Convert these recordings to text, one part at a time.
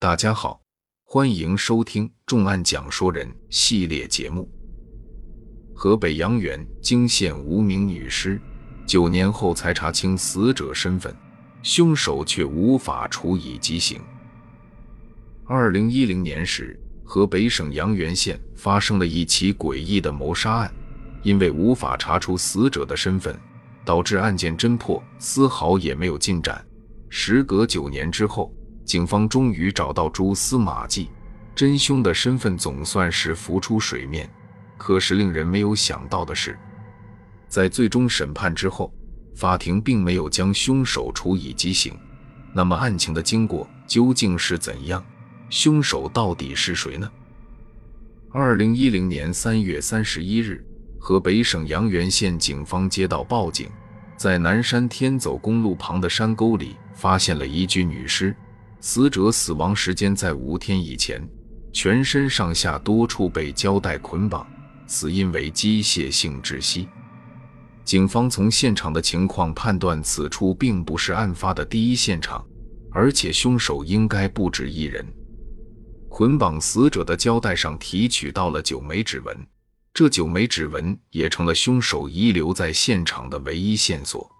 大家好，欢迎收听《重案讲说人》系列节目。河北阳原惊现无名女尸，九年后才查清死者身份，凶手却无法处以极刑。二零一零年时，河北省阳原县发生了一起诡异的谋杀案，因为无法查出死者的身份，导致案件侦破丝毫也没有进展。时隔九年之后，警方终于找到蛛丝马迹，真凶的身份总算是浮出水面。可是令人没有想到的是，在最终审判之后，法庭并没有将凶手处以极刑。那么案情的经过究竟是怎样？凶手到底是谁呢？二零一零年三月三十一日，河北省阳原县警方接到报警。在南山天走公路旁的山沟里，发现了一具女尸，死者死亡时间在五天以前，全身上下多处被胶带捆绑，死因为机械性窒息。警方从现场的情况判断，此处并不是案发的第一现场，而且凶手应该不止一人。捆绑死者的胶带上提取到了九枚指纹。这九枚指纹也成了凶手遗留在现场的唯一线索。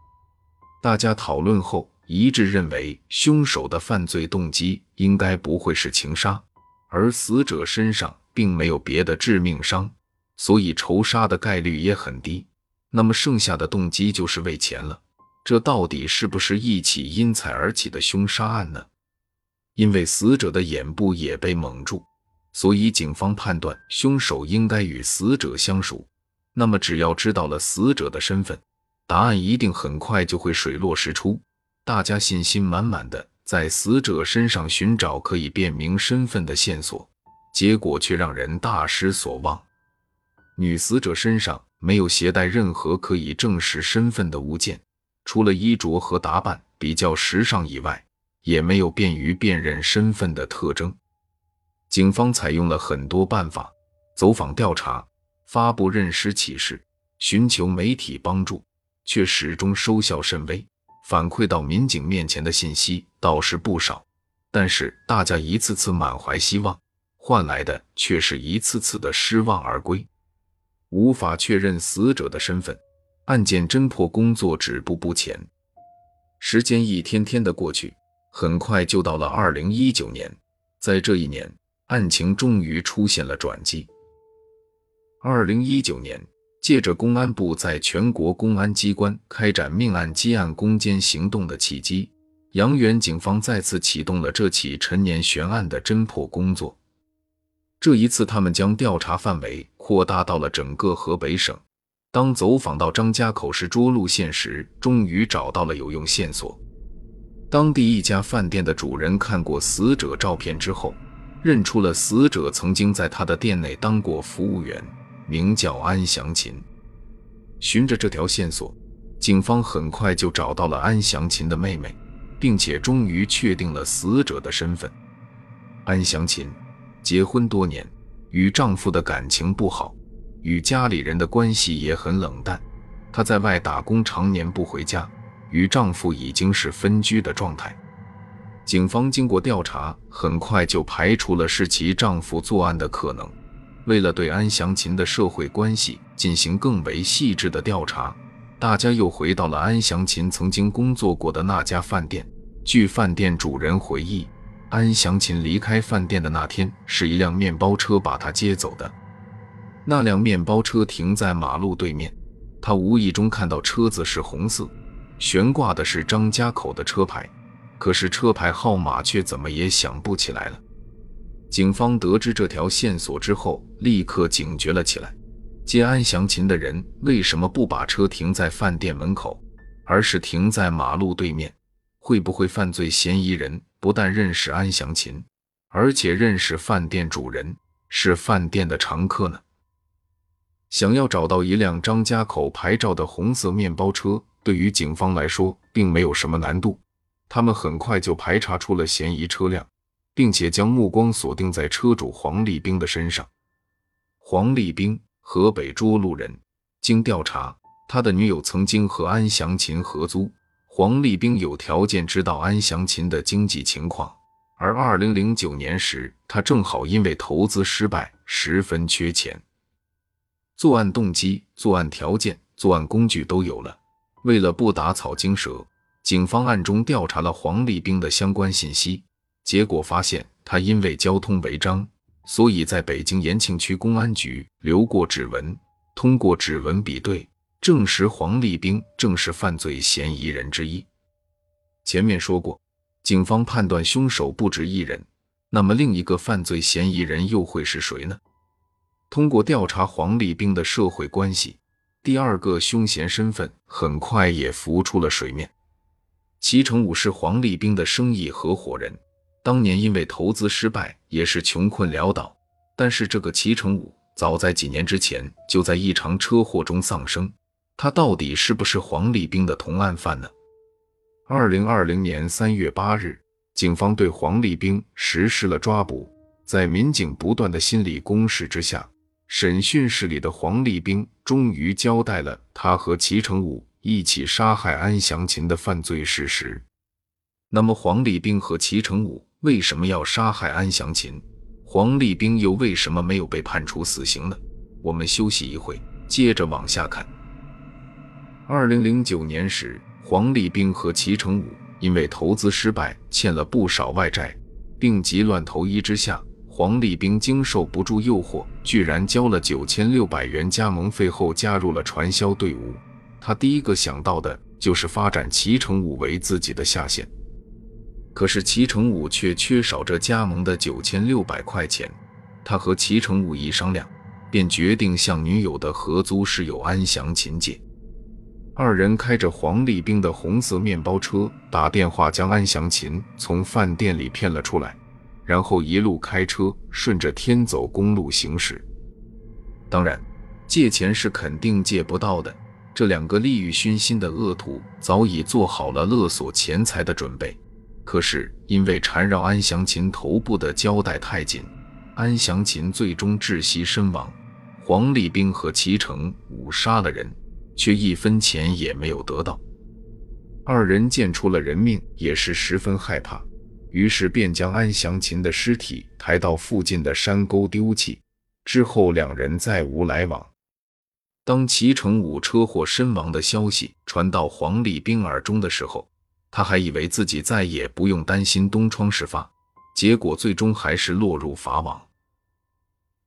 大家讨论后一致认为，凶手的犯罪动机应该不会是情杀，而死者身上并没有别的致命伤，所以仇杀的概率也很低。那么剩下的动机就是为钱了。这到底是不是一起因财而起的凶杀案呢？因为死者的眼部也被蒙住。所以，警方判断凶手应该与死者相熟。那么，只要知道了死者的身份，答案一定很快就会水落石出。大家信心满满的在死者身上寻找可以辨明身份的线索，结果却让人大失所望。女死者身上没有携带任何可以证实身份的物件，除了衣着和打扮比较时尚以外，也没有便于辨认身份的特征。警方采用了很多办法，走访调查、发布认尸启事、寻求媒体帮助，却始终收效甚微。反馈到民警面前的信息倒是不少，但是大家一次次满怀希望，换来的却是一次次的失望而归。无法确认死者的身份，案件侦破工作止步不前。时间一天天的过去，很快就到了二零一九年，在这一年。案情终于出现了转机。二零一九年，借着公安部在全国公安机关开展命案积案攻坚行动的契机，阳原警方再次启动了这起陈年悬案的侦破工作。这一次，他们将调查范围扩大到了整个河北省。当走访到张家口市涿鹿县时，终于找到了有用线索。当地一家饭店的主人看过死者照片之后。认出了死者曾经在他的店内当过服务员，名叫安祥琴。循着这条线索，警方很快就找到了安祥琴的妹妹，并且终于确定了死者的身份。安祥琴结婚多年，与丈夫的感情不好，与家里人的关系也很冷淡。她在外打工，常年不回家，与丈夫已经是分居的状态。警方经过调查，很快就排除了是其丈夫作案的可能。为了对安祥琴的社会关系进行更为细致的调查，大家又回到了安祥琴曾经工作过的那家饭店。据饭店主人回忆，安祥琴离开饭店的那天，是一辆面包车把她接走的。那辆面包车停在马路对面，他无意中看到车子是红色，悬挂的是张家口的车牌。可是车牌号码却怎么也想不起来了。警方得知这条线索之后，立刻警觉了起来。接安祥琴的人为什么不把车停在饭店门口，而是停在马路对面？会不会犯罪嫌疑人不但认识安祥琴，而且认识饭店主人，是饭店的常客呢？想要找到一辆张家口牌照的红色面包车，对于警方来说并没有什么难度。他们很快就排查出了嫌疑车辆，并且将目光锁定在车主黄立兵的身上。黄立兵，河北涿鹿人。经调查，他的女友曾经和安祥琴合租。黄立兵有条件知道安祥琴的经济情况，而二零零九年时，他正好因为投资失败，十分缺钱。作案动机、作案条件、作案工具都有了。为了不打草惊蛇，警方暗中调查了黄立兵的相关信息，结果发现他因为交通违章，所以在北京延庆区公安局留过指纹。通过指纹比对，证实黄立兵正是犯罪嫌疑人之一。前面说过。警方判断凶手不止一人，那么另一个犯罪嫌疑人又会是谁呢？通过调查黄立兵的社会关系，第二个凶嫌身份很快也浮出了水面。齐成武是黄立兵的生意合伙人，当年因为投资失败，也是穷困潦倒。但是这个齐成武早在几年之前就在一场车祸中丧生，他到底是不是黄立兵的同案犯呢？二零二零年三月八日，警方对黄立兵实施了抓捕。在民警不断的心理攻势之下，审讯室里的黄立兵终于交代了他和齐成武一起杀害安祥琴的犯罪事实。那么，黄立兵和齐成武为什么要杀害安祥琴？黄立兵又为什么没有被判处死刑呢？我们休息一会，接着往下看。二零零九年时。黄立兵和齐成武因为投资失败，欠了不少外债，病急乱投医之下，黄立兵经受不住诱惑，居然交了九千六百元加盟费后加入了传销队伍。他第一个想到的就是发展齐成武为自己的下线，可是齐成武却缺少这加盟的九千六百块钱。他和齐成武一商量，便决定向女友的合租室友安祥琴借。二人开着黄立兵的红色面包车，打电话将安祥琴从饭店里骗了出来，然后一路开车顺着天走公路行驶。当然，借钱是肯定借不到的。这两个利欲熏心的恶徒早已做好了勒索钱财的准备，可是因为缠绕安祥琴头部的胶带太紧，安祥琴最终窒息身亡。黄立兵和齐成武杀了人。却一分钱也没有得到，二人见出了人命，也是十分害怕，于是便将安祥琴的尸体抬到附近的山沟丢弃。之后两人再无来往。当齐成武车祸身亡的消息传到黄立兵耳中的时候，他还以为自己再也不用担心东窗事发，结果最终还是落入法网，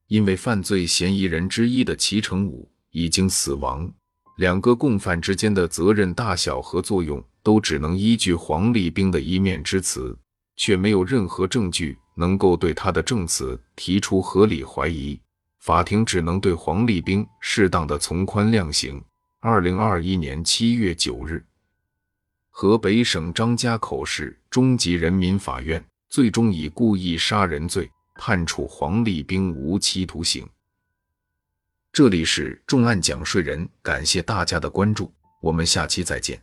因为犯罪嫌疑人之一的齐成武已经死亡。两个共犯之间的责任大小和作用，都只能依据黄立兵的一面之词，却没有任何证据能够对他的证词提出合理怀疑。法庭只能对黄立兵适当的从宽量刑。二零二一年七月九日，河北省张家口市中级人民法院最终以故意杀人罪判处黄立兵无期徒刑。这里是重案讲税人，感谢大家的关注，我们下期再见。